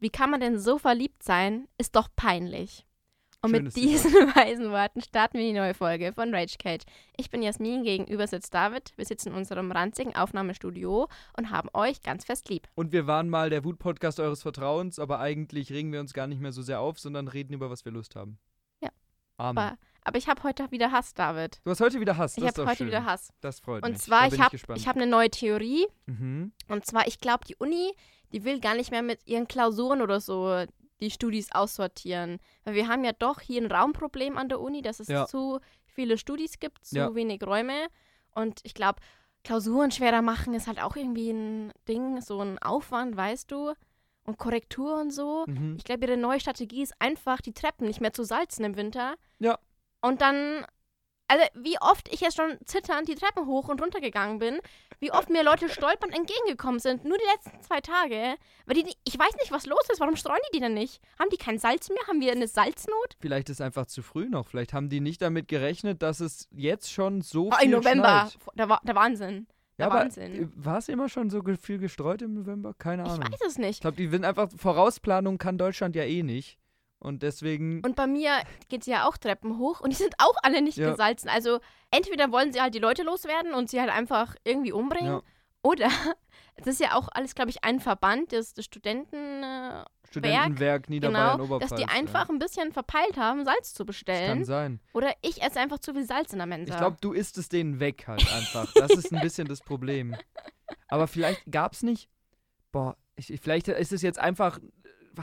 Wie kann man denn so verliebt sein? Ist doch peinlich. Und Schönes mit diesen weisen Worten starten wir die neue Folge von Rage Cage. Ich bin Jasmin, gegenüber sitzt David. Wir sitzen in unserem ranzigen Aufnahmestudio und haben euch ganz fest lieb. Und wir waren mal der Wut-Podcast eures Vertrauens, aber eigentlich regen wir uns gar nicht mehr so sehr auf, sondern reden über was wir Lust haben. Ja. Amen. Aber, aber ich habe heute wieder Hass, David. du hast heute wieder Hass. Ich das ist habe heute schön. wieder Hass. Das freut Und mich. zwar, da ich habe ich hab eine neue Theorie. Mhm. Und zwar, ich glaube, die Uni, die will gar nicht mehr mit ihren Klausuren oder so die Studis aussortieren. Weil wir haben ja doch hier ein Raumproblem an der Uni, dass es Ja. zu viele Studis gibt, zu Ja. wenig Räume. Und ich glaube, Klausuren schwerer machen ist halt auch irgendwie ein Ding, so ein Aufwand, weißt du. Und Korrektur und so. Mhm. Ich glaube, ihre neue Strategie ist einfach, die Treppen nicht mehr zu salzen im Winter. Ja. Und dann, also wie oft ich jetzt schon zitternd die Treppen hoch und runter gegangen bin, wie oft mir Leute stolpernd entgegengekommen sind, nur die letzten zwei Tage. Weil die, ich weiß nicht, was los ist. Warum streuen die die denn nicht? Haben die kein Salz mehr? Haben wir eine Salznot? Vielleicht ist einfach zu früh noch. Vielleicht haben die nicht damit gerechnet, dass es jetzt schon so Oh, viel Im November. schneit. Der, Wa- der Wahnsinn. Ja, aber Wahnsinn. war es immer schon so viel gestreut im November? Keine Ich Ahnung. weiß es nicht. Ich glaube, die sind einfach, Vorausplanung kann Deutschland ja eh nicht. Und deswegen, Und bei mir geht sie ja auch Treppen hoch und die sind auch alle nicht Ja. gesalzen. Also entweder wollen sie halt die Leute loswerden und sie halt einfach irgendwie umbringen. ja, Oder es ist ja auch alles, glaube ich, ein Verband, das, das Studenten, äh, Studentenwerk Niederbayern genau, Oberpfalz. dass die einfach Ja. ein bisschen verpeilt haben, Salz zu Das bestellen. kann sein. Oder ich esse einfach zu viel Salz in der Mensa. Ich glaube, du isst es denen weg halt einfach. Das ist ein bisschen das Problem. Aber vielleicht gab es nicht. Boah, ich, ich- vielleicht ist es jetzt einfach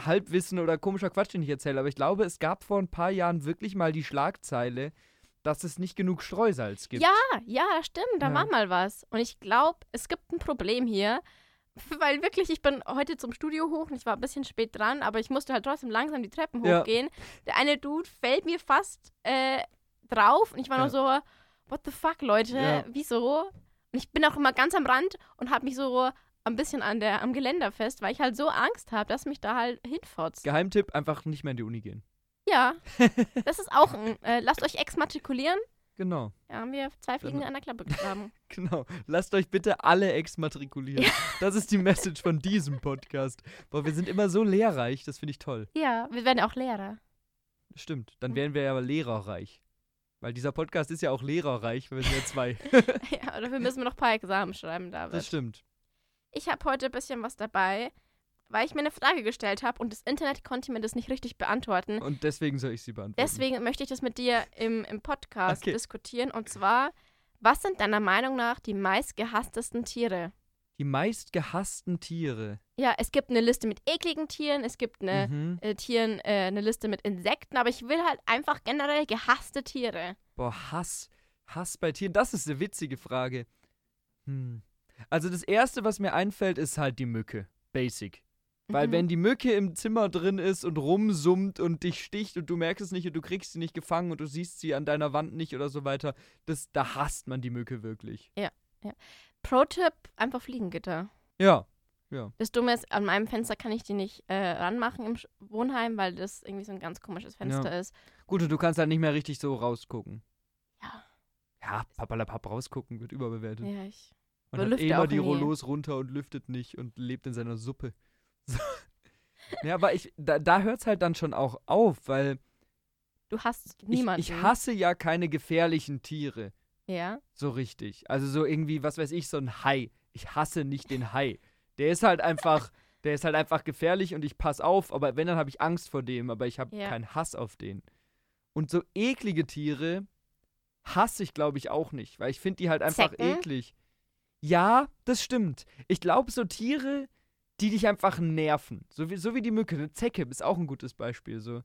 Halbwissen oder komischer Quatsch, den ich erzähle. Aber ich glaube, es gab vor ein paar Jahren wirklich mal die Schlagzeile, dass es nicht genug Streusalz gibt. Ja, ja, stimmt, da Ja. war mal was. Und ich glaube, es gibt ein Problem hier. Weil wirklich, ich bin heute zum Studio hoch und ich war ein bisschen spät dran, aber ich musste halt trotzdem langsam die Treppen Ja. hochgehen. Der eine Dude fällt mir fast äh, drauf und ich war Ja. nur so, what the fuck, Leute, wieso? Und ich bin auch immer ganz am Rand und habe mich so ein bisschen an der, am Geländer fest, weil ich halt so Angst habe, dass mich da halt hinfotzt. Geheimtipp, einfach nicht mehr in die Uni gehen. Ja, das ist auch ein, äh, lasst euch exmatrikulieren. Genau, Da haben wir zwei Fliegen an der Klappe geschlagen. genau. Lasst euch bitte alle exmatrikulieren. Das ist die Message von diesem Podcast. Boah, wir sind immer so lehrreich, das finde ich toll. ja, wir werden auch Lehrer. Stimmt, dann Mhm. wären wir ja lehrerreich. Weil dieser Podcast ist ja auch lehrerreich, weil wir sind ja zwei. Ja, dafür müssen wir noch ein paar Examen schreiben, David. Das stimmt. Ich habe heute ein bisschen was dabei, weil ich mir eine Frage gestellt habe und das Internet konnte mir das nicht richtig beantworten. Und deswegen soll ich sie beantworten. Deswegen möchte ich das mit dir im, im Podcast Okay. diskutieren. Und zwar, was sind deiner Meinung nach die meistgehasstesten Tiere? Die meist gehassten Tiere. Ja, es gibt eine Liste mit ekligen Tieren, es gibt eine, Mhm. äh, Tieren, äh, eine Liste mit Insekten, aber ich will halt einfach generell gehasste Tiere. Boah, Hass. Hass bei Tieren, das ist eine witzige Frage. Hm. Also das Erste, was mir einfällt, ist halt die Mücke. Basic. Weil Mhm. wenn die Mücke im Zimmer drin ist und rumsummt und dich sticht und du merkst es nicht und du kriegst sie nicht gefangen und du siehst sie an deiner Wand nicht oder so weiter, das, da hasst man die Mücke wirklich. Pro-Tipp, einfach Fliegengitter. Ja, ja. Das Dumme ist, an meinem Fenster kann ich die nicht äh, ranmachen im Wohnheim, weil das irgendwie so ein ganz komisches Fenster ist. Gut, und du kannst halt nicht mehr richtig so rausgucken. Ja. Ja, papalapap rausgucken wird überbewertet. Ja, ich. Man Aber hat immer die nie. Rollos runter und lüftet nicht und lebt in seiner Suppe. So. ja, aber ich, da, da hört es halt dann schon auch auf, weil Du hast ich, niemanden. ich hasse ja keine gefährlichen Tiere. Ja. So richtig. Also so irgendwie, was weiß ich, so ein Hai. Ich hasse nicht den Hai. Der ist halt einfach, der ist halt einfach gefährlich und ich pass auf, aber wenn, dann habe ich Angst vor dem, aber ich habe Ja. keinen Hass auf den. Und so eklige Tiere hasse ich, glaube ich, auch nicht, weil ich finde die halt einfach Zecken? eklig. Ja, das stimmt. Ich glaube, so Tiere, die dich einfach nerven. So wie, so wie die Mücke. Eine Zecke ist auch ein gutes Beispiel. So.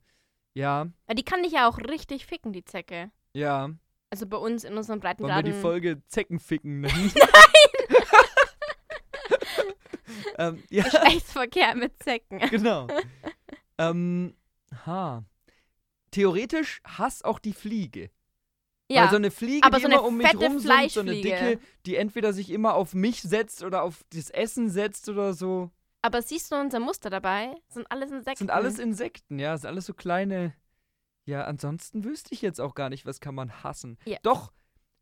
Ja, die kann dich ja auch richtig ficken, die Zecke. ja. Also bei uns in unserem Wollen wir die Folge Zeckenficken nennen? ähm, ja, Geschlechtsverkehr mit Zecken. genau. ähm, ha. Theoretisch Hass auch die Fliege. Ja. Weil so eine Fliege, aber die so immer eine um mich fette rumsummt, so eine dicke, die entweder sich immer auf mich setzt oder auf das Essen setzt oder so. aber siehst du unser Muster dabei? Sind alles Insekten. Sind alles Insekten, ja. Sind alles so kleine. Ja, ansonsten wüsste ich jetzt auch gar nicht, was kann man hassen. Ja. Doch,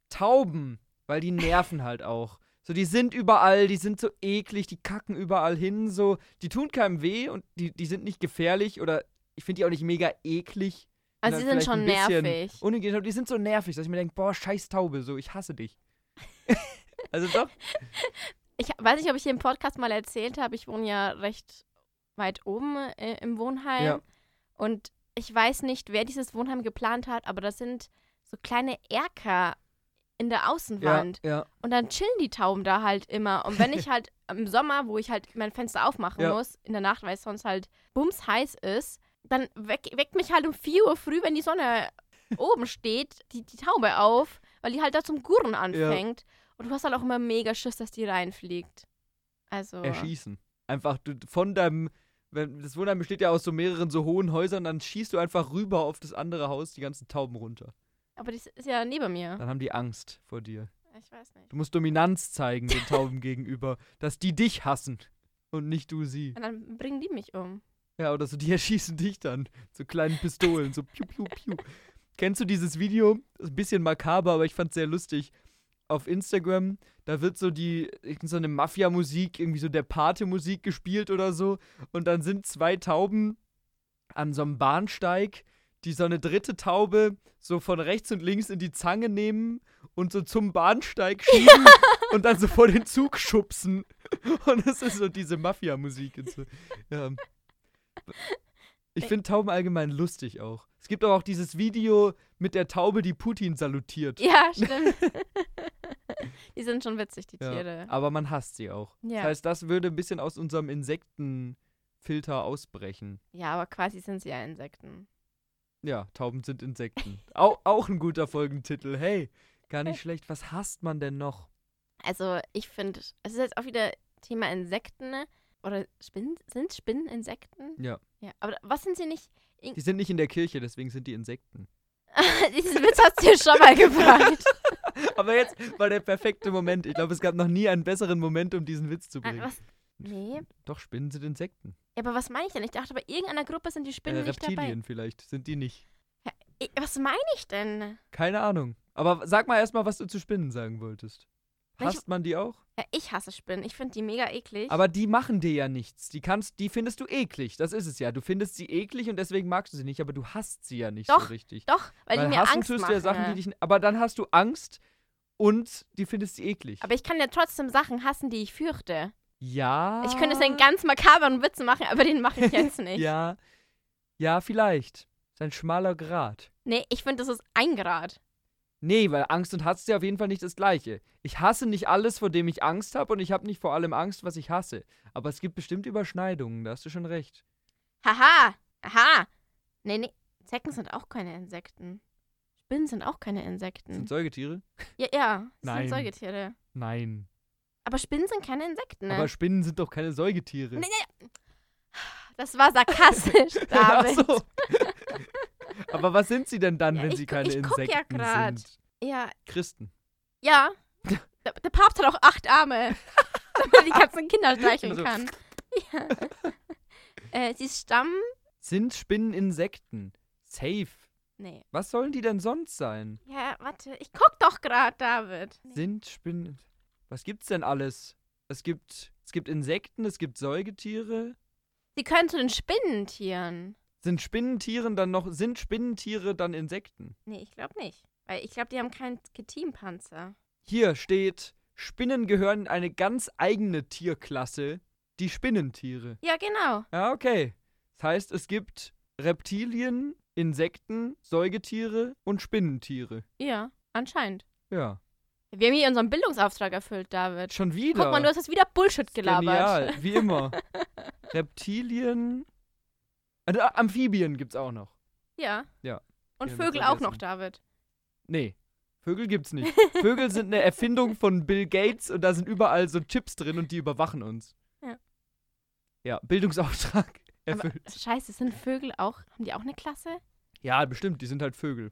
Tauben, weil die nerven halt auch. So So, die sind überall, die sind so eklig, die kacken überall hin, so. Die tun keinem weh und die, die sind nicht gefährlich oder ich finde die auch nicht mega eklig. Also sie dann sind schon nervig. Unhygienisch, aber die sind so nervig, dass ich mir denke, boah, scheiß Taube, so, ich hasse dich. also doch, Ich weiß nicht, ob ich hier im Podcast mal erzählt habe, ich wohne ja recht weit oben äh, im Wohnheim. Ja. Und ich weiß nicht, wer dieses Wohnheim geplant hat, aber das sind so kleine Erker in der ja, Außenwand. ja, Und dann chillen die Tauben da halt immer. Und wenn ich halt im Sommer, wo ich halt mein Fenster aufmachen Ja. muss, in der Nacht, weil es sonst halt bums heiß ist, dann weck, weckt mich halt um 4 Uhr früh, wenn die Sonne oben steht, die, die Taube auf, weil die halt da zum Gurren anfängt. Und du hast halt auch immer mega Schiss, dass die reinfliegt. Also. erschießen. Einfach du, von deinem, wenn, das Wohnheim besteht ja aus so mehreren so hohen Häusern, dann schießt du einfach rüber auf das andere Haus die ganzen Tauben runter. Aber das ist ja neben mir. Dann haben die Angst vor dir. Ich weiß nicht. Du musst Dominanz zeigen den Tauben gegenüber, dass die dich hassen und nicht du sie. Und dann bringen die mich um. Ja, oder so, die erschießen dich dann. So kleinen Pistolen, so piu, piu, piu. Kennst du dieses Video? Das ist ein bisschen makaber, aber ich fand's sehr lustig. Auf Instagram, da wird so die, so eine Mafia-Musik, irgendwie so der Pate-Musik gespielt oder so. Und dann sind zwei Tauben an so einem Bahnsteig, die so eine dritte Taube so von rechts und links in die Zange nehmen und so zum Bahnsteig schieben und dann so vor den Zug schubsen. Und es ist so diese Mafia-Musik. So. Ja. Ich finde Tauben allgemein lustig auch. Es gibt aber auch dieses Video mit der Taube, die Putin salutiert. Ja, stimmt. die sind schon witzig, die Ja, Tiere. aber man hasst sie auch. Ja. Das heißt, das würde ein bisschen aus unserem Insektenfilter ausbrechen. Ja, aber quasi sind sie ja Insekten. Ja, Tauben sind Insekten. Au, auch ein guter Folgentitel. Hey, gar nicht schlecht. Was hasst man denn noch? Also, ich finde, es ist jetzt auch wieder Thema Insekten. ne? Oder Spinnen? Sind Spinnen Insekten? Ja. Ja. Aber was sind sie nicht? In Die sind nicht in der Kirche, deswegen sind die Insekten. Diesen Witz hast du dir schon mal gefragt. Aber jetzt war der perfekte Moment. Ich glaube, es gab noch nie einen besseren Moment, um diesen Witz zu Ah, bringen. was? Nee. Doch, Spinnen sind Insekten. Ja, aber was meine ich denn? Ich dachte, bei irgendeiner Gruppe sind die Spinnen äh, nicht dabei. Reptilien vielleicht. Sind die nicht. Ich, was meine ich denn? Keine Ahnung. Aber sag mal erstmal, was du zu Spinnen sagen wolltest. Hasst man die auch? Ja, ich hasse Spinnen. Ich finde die mega eklig. Aber die machen dir ja nichts. Die kannst, die findest du eklig. Das ist es ja. Du findest sie eklig und deswegen magst du sie nicht, aber du hasst sie ja nicht Doch, so richtig. Doch, weil, die mir Angst tust machen. du ja Sachen, die dich. Aber dann hast du Angst und die findest sie eklig. aber ich kann ja trotzdem Sachen hassen, die ich fürchte. ja. Ich könnte jetzt einen ganz makaberen Witz machen, aber den mache ich jetzt nicht. Ja. Ja, vielleicht. Ist ein schmaler Grat. Nee, ich finde, das ist ein Grad. Nee, weil Angst und Hass ist ja auf jeden Fall nicht das Gleiche. Ich hasse nicht alles, vor dem ich Angst habe und ich habe nicht vor allem Angst, was ich hasse. Aber es gibt bestimmt Überschneidungen, da hast du schon recht. Haha, aha. Nee, nee, Zecken sind auch keine Insekten. Spinnen sind auch keine Insekten. Sind Säugetiere? ja, ja, Nein. sind Säugetiere. Nein. Aber Spinnen sind keine Insekten, ne? Aber Spinnen sind doch keine Säugetiere. Nee, nee. Das war sarkastisch, Ach David. so. Aber was sind sie denn dann, Ja, wenn ich sie keine ja Insekten grad. sind? Ja, Christen. ja. Der, der Papst hat auch acht Arme, damit er die ganzen Kinder streicheln Also- kann. Ja. äh, sie stammen. Sind Spinnen Insekten? Safe. Nee. Was sollen die denn sonst sein? Ja, warte, ich guck doch gerade, David. Sind Spinnen. Was gibt's denn alles? Es gibt, es gibt Insekten, es gibt Säugetiere. Sie können zu den Spinnentieren. Sind Spinnentieren dann noch. Sind Spinnentiere dann Insekten? Nee, ich glaube nicht. Weil ich glaube, die haben keinen Ketimpanzer. Hier steht, Spinnen gehören in eine ganz eigene Tierklasse, die Spinnentiere. Ja, genau. Ja, okay. Das heißt, es gibt Reptilien, Insekten, Säugetiere und Spinnentiere. Ja, anscheinend. Ja. Wir haben hier unseren Bildungsauftrag erfüllt, David. Schon wieder. Guck mal, du hast jetzt wieder Bullshit gelabert. Genial, wie immer. Reptilien. Äh, Amphibien gibt's auch noch. Ja. Ja. Und Ja, Vögel auch noch, David. Nee. Vögel gibt's nicht. Vögel sind eine Erfindung von Bill Gates und da sind überall so Chips drin und die überwachen uns. Ja. Ja, Bildungsauftrag Aber erfüllt. scheiße, sind Vögel auch, haben die auch eine Klasse? Ja, bestimmt, die sind halt Vögel.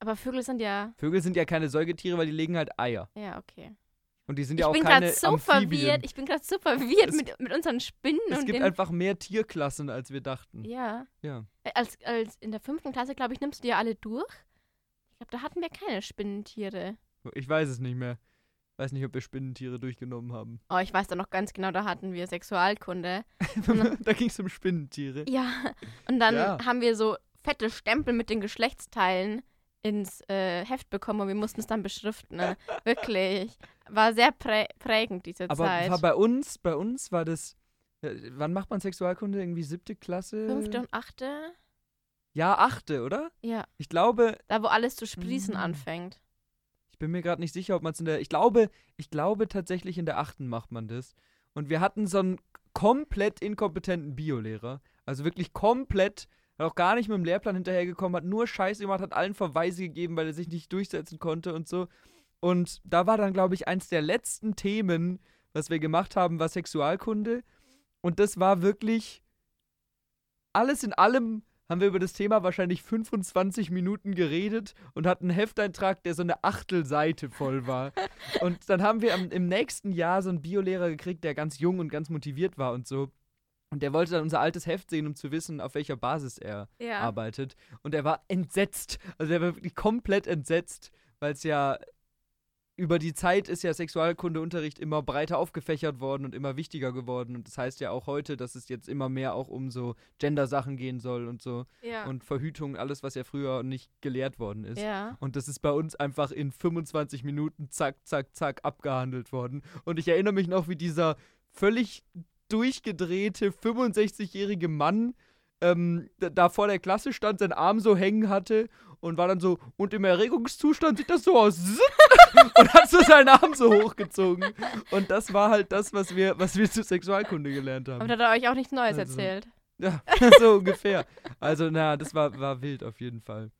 Aber Vögel sind ja, Vögel sind ja keine Säugetiere, weil die legen halt Eier. ja, okay. Und die sind Ich ja auch bin keine gerade so Amphibien. verwirrt. Ich bin gerade so verwirrt Es- mit, mit unseren Spinnen Es gibt einfach mehr Tierklassen, als wir dachten. ja. Ja. Äh, Als, als in der fünften Klasse, glaube ich, nimmst du die ja alle durch. Ich glaube, da hatten wir keine Spinnentiere. Ich weiß es nicht mehr. Weiß nicht, ob wir Spinnentiere durchgenommen haben. Oh, ich weiß da noch ganz genau, da hatten wir Sexualkunde. da ging es um Spinnentiere. Ja, und dann Ja. haben wir so fette Stempel mit den Geschlechtsteilen ins äh, Heft bekommen und wir mussten es dann beschriften. Ne? Wirklich. War sehr prä prägend, diese Aber Zeit. war bei uns, bei uns war das. äh, Wann macht man Sexualkunde? Irgendwie siebte Klasse? Fünfte und achte? Ja, achte, oder? Ja, Ich glaube, da wo alles zu sprießen Mm. anfängt. ich bin mir gerade nicht sicher, ob man es in der. Ich glaube, ich glaube tatsächlich in der achten macht man das. Und wir hatten so einen komplett inkompetenten Biolehrer. Also wirklich komplett, hat auch gar nicht mit dem Lehrplan hinterhergekommen, hat nur Scheiße gemacht, hat allen Verweise gegeben, weil er sich nicht durchsetzen konnte und so. Und da war dann, glaube ich, eins der letzten Themen, was wir gemacht haben, war Sexualkunde. Und das war wirklich alles in allem haben wir über das Thema wahrscheinlich 25 Minuten geredet und hatten einen Hefteintrag, der so eine Achtelseite voll war. und dann haben wir am, im nächsten Jahr so einen Biolehrer gekriegt, der ganz jung und ganz motiviert war und so. Und der wollte dann unser altes Heft sehen, um zu wissen, auf welcher Basis er Ja. arbeitet. Und er war entsetzt. Also er war wirklich komplett entsetzt, weil es ja über die Zeit ist ja Sexualkundeunterricht immer breiter aufgefächert worden und immer wichtiger geworden. Und das heißt ja auch heute, dass es jetzt immer mehr auch um so Gender-Sachen gehen soll und so. ja. Und Verhütung, alles, was ja früher nicht gelehrt worden ist. ja. Und das ist bei uns einfach in 25 Minuten zack, zack, zack abgehandelt worden. Und ich erinnere mich noch, wie dieser völlig durchgedrehte 65-jährige Mann ähm, da- vor der Klasse stand, seinen Arm so hängen hatte und war dann so, und im Erregungszustand sieht das so aus. und hat so seinen Arm so hochgezogen. Und das war halt das, was wir, was wir zu Sexualkunde gelernt haben. Aber da hat er euch auch nichts Neues Also, erzählt. Ja, so ungefähr. Also, na, das war, war wild auf jeden Fall.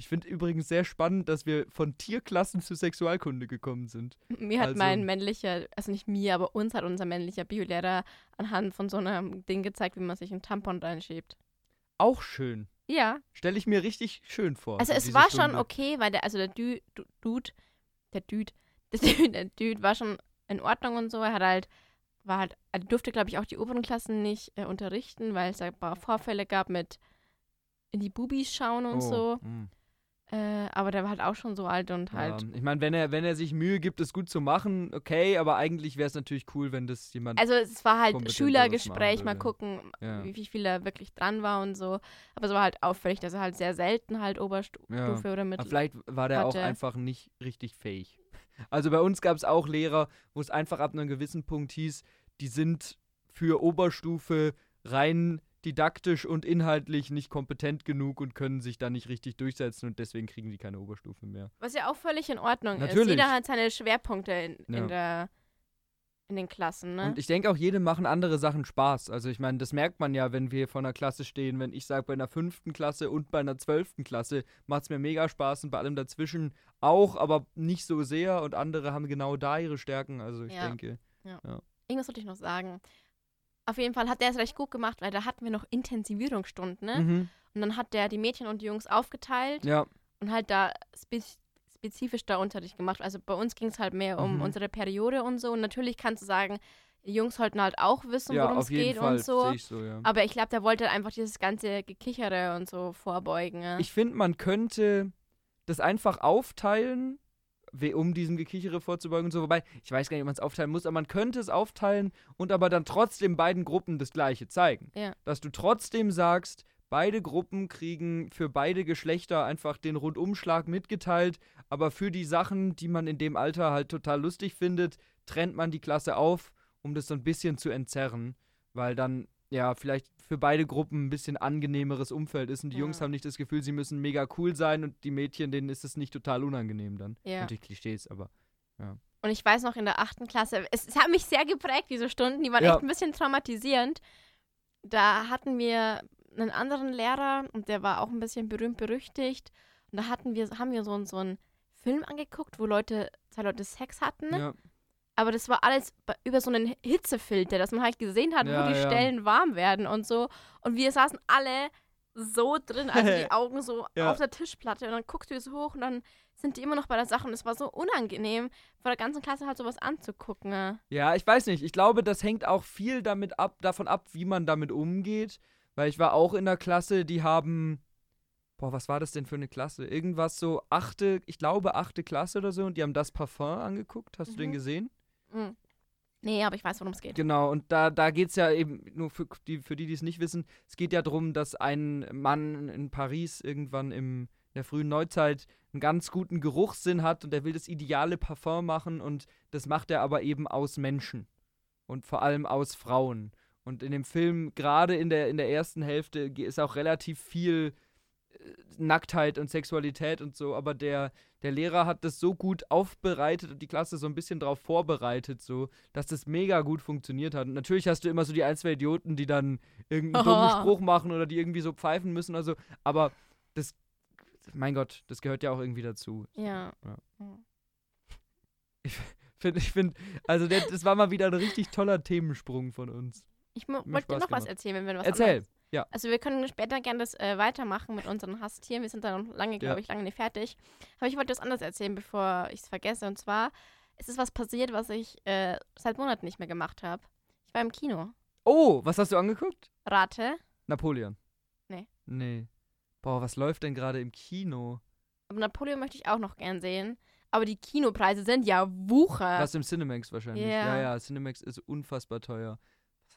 Ich finde übrigens sehr spannend, dass wir von Tierklassen zu Sexualkunde gekommen sind. Mir hat Also- mein männlicher, also nicht mir, aber uns hat unser männlicher Biolehrer anhand von so einem Ding gezeigt, wie man sich einen Tampon reinschiebt. Auch schön. Ja, Stelle ich mir richtig schön vor. also so es war schon Stunde. okay, weil der, also der Dü- Du- Dude, der Dude, der Dude, der Dude war schon in Ordnung und so. Er hat halt, war halt, er durfte, glaube ich, auch die oberen Klassen nicht äh, unterrichten, weil es da ein paar Vorfälle gab mit in die Bubis schauen und Oh, so. mm. Äh, aber der war halt auch schon so alt und halt. Ja, ich meine, wenn er, wenn er sich Mühe gibt, es gut zu machen, okay, aber eigentlich wäre es natürlich cool, wenn das jemand. Also es war halt Schülergespräch, mal gucken, Ja. wie, wie viel er wirklich dran war und so. Aber es war halt auffällig, dass er halt sehr selten halt Oberstufe Ja. oder aber Mittel. vielleicht war der auch hatte. einfach nicht richtig fähig. Also bei uns gab es auch Lehrer, wo es einfach ab einem gewissen Punkt hieß, die sind für Oberstufe rein didaktisch und inhaltlich nicht kompetent genug und können sich da nicht richtig durchsetzen und deswegen kriegen die keine Oberstufe mehr. Was ja auch völlig in Ordnung ist. Natürlich. Jeder hat seine Schwerpunkte in, Ja. in, der, in den Klassen, ne? Und ich denke auch, jedem machen andere Sachen Spaß. Also ich meine, das merkt man ja, wenn wir vor einer Klasse stehen. Wenn ich sage, bei einer fünften Klasse und bei einer zwölften Klasse macht es mir mega Spaß und bei allem dazwischen auch, aber nicht so sehr und andere haben genau da ihre Stärken. Also ich Ja. denke, Irgendwas wollte ich noch sagen. Auf jeden Fall hat der es recht gut gemacht, weil da hatten wir noch Intensivierungsstunden, ne? mhm. Und dann hat der die Mädchen und die Jungs aufgeteilt ja, und halt da spe spezifisch da Unterricht gemacht. Also bei uns ging es halt mehr um Mhm. unsere Periode und so. Und natürlich kannst du sagen, die Jungs sollten halt auch wissen, ja worum es geht Fall und so. ich so, ja. Aber ich glaube, der wollte halt einfach dieses ganze Gekichere und so vorbeugen. Ja. Ich finde, man könnte das einfach aufteilen, um diesem Gekichere vorzubeugen und so. Wobei, ich weiß gar nicht, ob man es aufteilen muss, aber man könnte es aufteilen und aber dann trotzdem beiden Gruppen das Gleiche zeigen. Ja. Dass du trotzdem sagst, beide Gruppen kriegen für beide Geschlechter einfach den Rundumschlag mitgeteilt, aber für die Sachen, die man in dem Alter halt total lustig findet, trennt man die Klasse auf, um das so ein bisschen zu entzerren, weil dann ja vielleicht für beide Gruppen ein bisschen angenehmeres Umfeld ist und die Ja. Jungs haben nicht das Gefühl, sie müssen mega cool sein und die Mädchen, denen ist es nicht total unangenehm dann. ja. Natürlich Klischees, aber Und ich weiß noch in der achten Klasse, es, es hat mich sehr geprägt, diese Stunden, die waren Ja. echt ein bisschen traumatisierend. Da hatten wir einen anderen Lehrer und der war auch ein bisschen berühmt berüchtigt. Und da hatten wir, haben wir so, so einen Film angeguckt, wo Leute, zwei Leute Sex hatten. ja. Aber das war alles über so einen Hitzefilter, dass man halt gesehen hat, Ja, wo die ja. Stellen warm werden und so. Und wir saßen alle so drin, also die Augen so Ja. auf der Tischplatte. Und dann guckst du so hoch und dann sind die immer noch bei der Sache. Und es war so unangenehm, vor der ganzen Klasse halt sowas anzugucken. Ne? Ja, ich weiß nicht. Ich glaube, das hängt auch viel damit ab, davon ab, wie man damit umgeht. Weil ich war auch in der Klasse, die haben, boah, was war das denn für eine Klasse? Irgendwas so achte, ich glaube achte Klasse oder so und die haben das Parfum angeguckt. Hast du den Mhm. gesehen? Mhm. Nee, aber ich weiß, worum es geht. Genau, und da, da geht es ja eben, nur für die, für die, die es nicht wissen, es geht ja darum, dass ein Mann in Paris irgendwann im, in der frühen Neuzeit einen ganz guten Geruchssinn hat und er will das ideale Parfum machen und das macht er aber eben aus Menschen und vor allem aus Frauen. Und in dem Film, gerade in der, in der ersten Hälfte, ist auch relativ viel äh, Nacktheit und Sexualität und so, aber der, der Lehrer hat das so gut aufbereitet und die Klasse so ein bisschen darauf vorbereitet, so, dass das mega gut funktioniert hat. Und natürlich hast du immer so die ein, zwei Idioten, die dann irgendeinen dummen Aha. Spruch machen oder die irgendwie so pfeifen müssen oder so, aber das, mein Gott, das gehört ja auch irgendwie dazu. Ja. Ja. Mhm. Find, ich finde, also das war mal wieder ein richtig toller Themensprung von uns. Ich wollte dir noch was gemacht. erzählen, wenn wir was Erzähl, anderes- ja. Also wir können später gerne das äh, weitermachen mit unseren Haustieren. Wir sind da noch lange, glaube Ja. ich, lange nicht fertig. Aber ich wollte was anderes erzählen, bevor ich es vergesse. Und zwar ist es was passiert, was ich äh, seit Monaten nicht mehr gemacht habe. Ich war im Kino. Oh, was hast du angeguckt? Rate. Napoleon. Nee. Nee. Boah, was läuft denn gerade im Kino? Aber Napoleon möchte ich auch noch gern sehen. Aber die Kinopreise sind ja Wucher. Was im Cinemax wahrscheinlich. Ja. Ja, ja, Cinemax ist unfassbar teuer.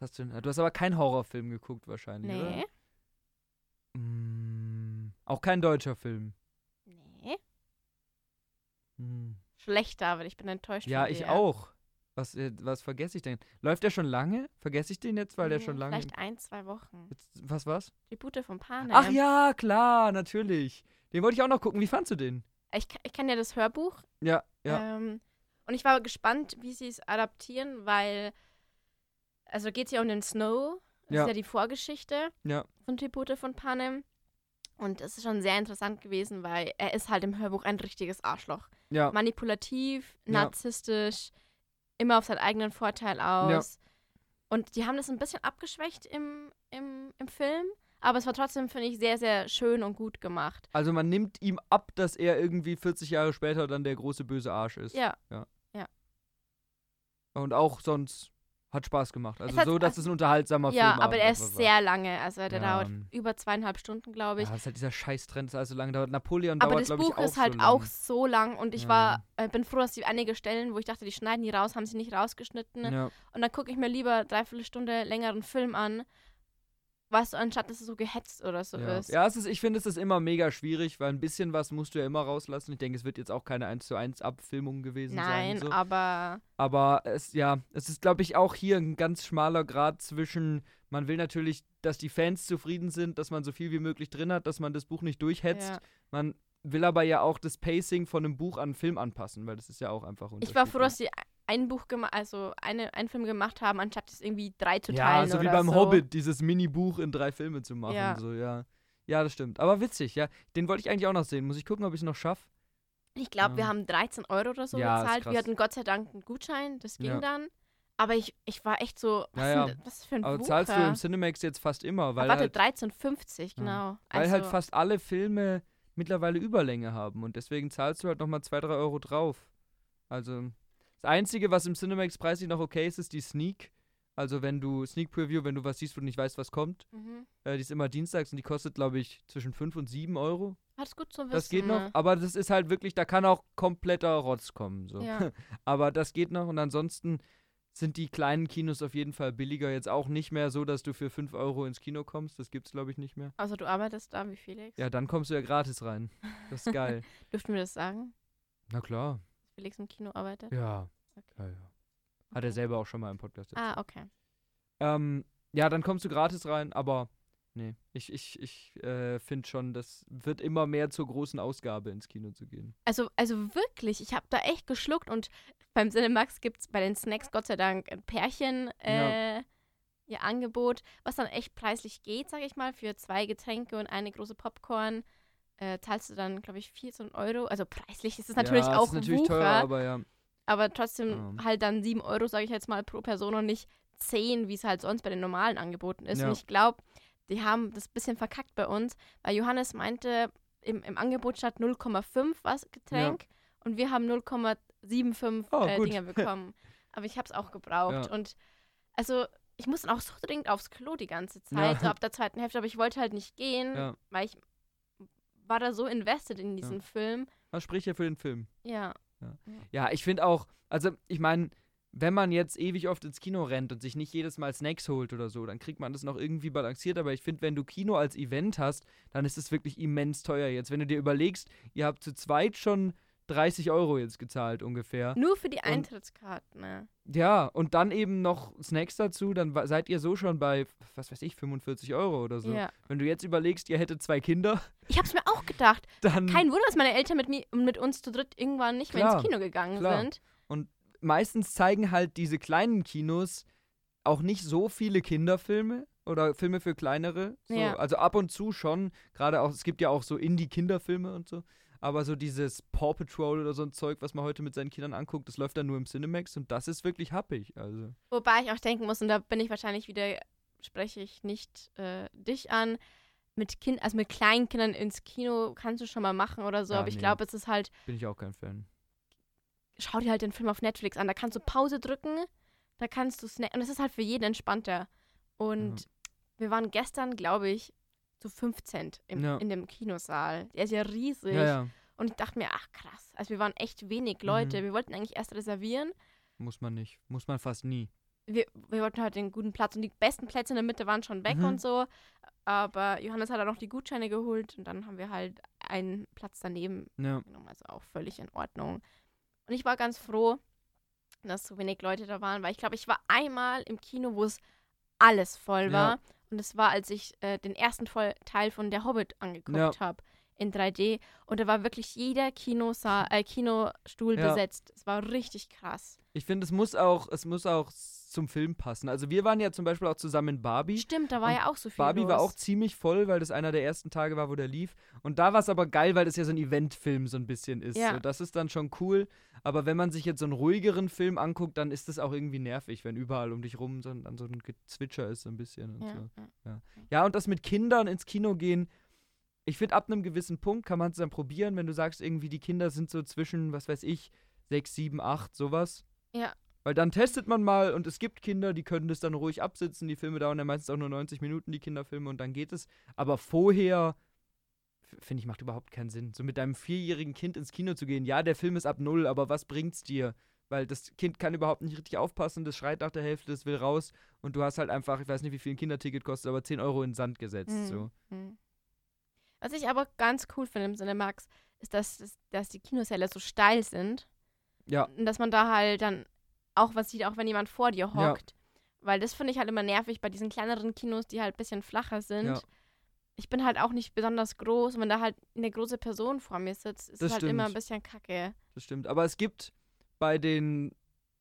Hast du denn? Du hast aber keinen Horrorfilm geguckt wahrscheinlich, Nee. oder? Mm, auch kein deutscher Film. Nee. Hm. Schlechter, aber ich bin enttäuscht Ja, ich auch. Was, äh, was vergesse ich denn? Läuft der schon lange? Vergesse ich den jetzt, weil der Nee, schon lange. Vielleicht ein, zwei Wochen. Jetzt, was was? Tribute von Panem. Ach ja, klar, natürlich. Den wollte ich auch noch gucken. Wie fandst du den? Ich, ich kenne ja das Hörbuch. Ja, ja. Ähm, und ich war gespannt, wie sie es adaptieren, weil, also geht es ja um den Snow. Das Ja. ist ja die Vorgeschichte Ja. von Tribute von Panem. Und es ist schon sehr interessant gewesen, weil er ist halt im Hörbuch ein richtiges Arschloch. Ja. Manipulativ, Ja. narzisstisch, immer auf seinen eigenen Vorteil aus. Und die haben das ein bisschen abgeschwächt im, im, im Film, aber es war trotzdem, finde ich, sehr, sehr schön und gut gemacht. Also man nimmt ihm ab, dass er irgendwie 40 Jahre später dann der große böse Arsch ist. Ja, Und auch sonst hat Spaß gemacht. Also so, dass also- es ein unterhaltsamer Film ja war. aber er ist sehr lange. Also der Ja. dauert über zweieinhalb Stunden, glaube ich. Ja, das ist halt dieser Scheiß-Trend, dass alles so lange dauert. Napoleon Aber dauert, das glaube ich, Buch auch ist halt so auch so lang und ich Ja. war, äh, bin froh, dass die einige Stellen, wo ich dachte, die schneiden die raus, haben sie nicht rausgeschnitten. Ja. Und dann gucke ich mir lieber dreiviertel Stunde längeren Film an, weißt du, anstatt dass es so gehetzt oder so Ja, ist. ja es ist, ich finde, es ist immer mega schwierig, weil ein bisschen was musst du ja immer rauslassen. Ich denke, es wird jetzt auch keine 1 zu 1 Abfilmung gewesen Nein, sein. So. aber Aber es, ja, es ist, glaube ich, auch hier ein ganz schmaler Grad zwischen, man will natürlich, dass die Fans zufrieden sind, dass man so viel wie möglich drin hat, dass man das Buch nicht durchhetzt. ja. Man will aber ja auch das Pacing von einem Buch an einen Film anpassen, weil das ist ja auch einfach ich war froh, dass unterschiedlich. Ein Buch gemacht, also eine, einen Film gemacht haben, anstatt es irgendwie drei zu Ja, teilen so wie beim so. Hobbit, dieses Mini-Buch in drei Filme zu machen. Ja. So, ja. ja, das stimmt. Aber witzig, ja. Den wollte ich eigentlich auch noch sehen. Muss ich gucken, ob ich es noch schaffe. Ich glaube, wir Ja. haben 13 Euro oder so Ja, bezahlt. Wir hatten Gott sei Dank einen Gutschein, das ging Ja. dann. Aber ich, ich war echt so, was, Ja, ja. Denn, was für ein Aber Wucher. zahlst du im Cinemax jetzt fast immer, weil, Ach, warte, halt, 13,50, genau. weil also, halt fast alle Filme mittlerweile Überlänge haben. Und deswegen zahlst du halt nochmal 2, 3 Euro drauf. Also, das Einzige, was im Cinemax preislich noch okay ist, ist die Sneak. Also, wenn du Sneak Preview, wenn du was siehst, wo du nicht weißt, was kommt. Mhm. Äh, die ist immer dienstags und die kostet, glaube ich, zwischen 5 und 7 Euro. Das ist gut zu wissen. Das geht noch, aber das ist halt wirklich, da kann auch kompletter Rotz kommen. So. Ja. aber das geht noch und ansonsten sind die kleinen Kinos auf jeden Fall billiger. Jetzt auch nicht mehr so, dass du für 5 Euro ins Kino kommst. Das gibt's, glaube ich, nicht mehr. Also du arbeitest da wie Felix. Ja, dann kommst du ja gratis rein. Das ist geil. Dürften wir das sagen? Na klar. Felix im Kino arbeitet? Ja. Okay. ja, ja. Hat er selber auch schon mal im Podcast erzählt. Ah, okay. Ähm, ja, dann kommst du gratis rein, aber nee, ich, ich, ich äh, finde schon, das wird immer mehr zur großen Ausgabe ins Kino zu gehen. Also, also wirklich, ich habe da echt geschluckt und beim Cinemax gibt es bei den Snacks Gott sei Dank ein Pärchen äh, ihr Angebot, was dann echt preislich geht, sag ich mal, für zwei Getränke und eine große Popcorn. Äh, zahlst du dann, glaube ich, 14 Euro. Also preislich ist es natürlich ja, auch ist natürlich Wucher, teurer, aber ja. aber trotzdem Ja. halt dann 7 Euro, sage ich jetzt mal, pro Person und nicht 10, wie es halt sonst bei den normalen Angeboten ist. Ja. Und ich glaube, die haben das ein bisschen verkackt bei uns, weil Johannes meinte, im, im Angebot statt 0,5 was Getränk und wir haben 0,75 Oh, äh. Dinger bekommen. Aber ich habe es auch gebraucht. Und also ich musste auch so dringend aufs Klo die ganze Zeit, so ab der zweiten Hälfte, aber ich wollte halt nicht gehen, weil ich war da so invested in diesen Film. Man spricht ja für den Film. Ja. Ja, ich finde auch, also ich meine, wenn man jetzt ewig oft ins Kino rennt und sich nicht jedes Mal Snacks holt oder so, dann kriegt man das noch irgendwie balanciert. Aber ich finde, wenn du Kino als Event hast, dann ist es wirklich immens teuer jetzt. Wenn du dir überlegst, ihr habt zu zweit schon 30 Euro jetzt gezahlt ungefähr. Nur für die Eintrittskarten, ne? Ja, und dann eben noch Snacks dazu, dann seid ihr so schon bei, was weiß ich, 45 Euro oder so. Ja. Wenn du jetzt überlegst, ihr hättet zwei Kinder, Ich hab's mir auch gedacht. dann Kein Wunder, dass meine Eltern mit mir und mit uns zu dritt irgendwann nicht mehr Klar, ins Kino gegangen klar. sind. meistens zeigen halt diese kleinen Kinos auch nicht so viele Kinderfilme oder Filme für kleinere. So, Ja. Also ab und zu schon. Gerade auch, es gibt ja auch so Indie-Kinderfilme und so. Aber so dieses Paw Patrol oder so ein Zeug, was man heute mit seinen Kindern anguckt, das läuft dann nur im Cinemax und das ist wirklich happig. Also. Wobei ich auch denken muss, und da bin ich wahrscheinlich wieder, spreche ich nicht äh, dich an, mit Kind, also mit kleinen Kindern ins Kino kannst du schon mal machen oder so, Ja, aber ich nee. glaube, es ist halt, Bin ich auch kein Fan. schau dir halt den Film auf Netflix an, da kannst du Pause drücken, da kannst du snacken, und es ist halt für jeden entspannter. Und wir waren gestern, glaube ich, zu 15 im, Ja. in dem Kinosaal. Der ist ja riesig. Ja, ja. Und ich dachte mir, ach krass, also wir waren echt wenig Leute. Mhm. Wir wollten eigentlich erst reservieren. Muss man nicht. Muss man fast nie. wir, wir wollten halt den guten Platz und die besten Plätze in der Mitte waren schon weg Mhm. und so. Aber Johannes hat dann noch die Gutscheine geholt und dann haben wir halt einen Platz daneben Ja. genommen. Also auch völlig in Ordnung. Und ich war ganz froh, dass so wenig Leute da waren, weil ich glaube, ich war einmal im Kino, wo es alles voll Ja. Und es war, als ich äh, den ersten voll Teil von Der Hobbit angeguckt Ja. habe in 3D. Und da war wirklich jeder Kinosa äh, Kinostuhl Ja. besetzt. Es war richtig krass. Ich finde, es muss auch, es muss auch zum Film passen. Also wir waren ja zum Beispiel auch zusammen in Barbie. Stimmt, da war ja auch so viel Barbie los. war auch ziemlich voll, weil das einer der ersten Tage war, wo der lief. Und da war es aber geil, weil das ja so ein Eventfilm so ein bisschen ist. Ja. So, das ist dann schon cool. Aber wenn man sich jetzt so einen ruhigeren Film anguckt, dann ist das auch irgendwie nervig, wenn überall um dich rum so, ein- dann so ein Gezwitscher ist so ein bisschen. Und ja, so. ja. Ja, und das mit Kindern ins Kino gehen, ich finde, ab einem gewissen Punkt kann man es dann probieren, wenn du sagst, irgendwie die Kinder sind so zwischen, was weiß ich, sechs, sieben, acht, sowas. Ja. Weil dann testet man mal und es gibt Kinder, die können das dann ruhig absitzen. Die Filme dauern ja meistens auch nur 90 Minuten, die Kinderfilme, und dann geht es. Aber vorher, finde ich, macht überhaupt keinen Sinn. So mit deinem vierjährigen Kind ins Kino zu gehen. Ja, der Film ist ab null, aber was bringt's dir? Weil das Kind kann überhaupt nicht richtig aufpassen, das schreit nach der Hälfte, das will raus. Und du hast halt einfach, ich weiß nicht, wie viel ein Kinderticket kostet, aber 10 Euro in den Sand gesetzt. Mhm. So. Mhm. Was ich aber ganz cool finde im Cinemax, ist, dass, dass, dass die Kinosäle so steil sind. Ja. Und dass man da halt dann auch was sieht, auch wenn jemand vor dir Ja. hockt. Weil das finde ich halt immer nervig bei diesen kleineren Kinos, die halt ein bisschen flacher sind. Ja. Ich bin halt auch nicht besonders groß und wenn da halt eine große Person vor mir sitzt, ist Das halt immer ein stimmt. bisschen kacke. Das stimmt. Aber es gibt bei den,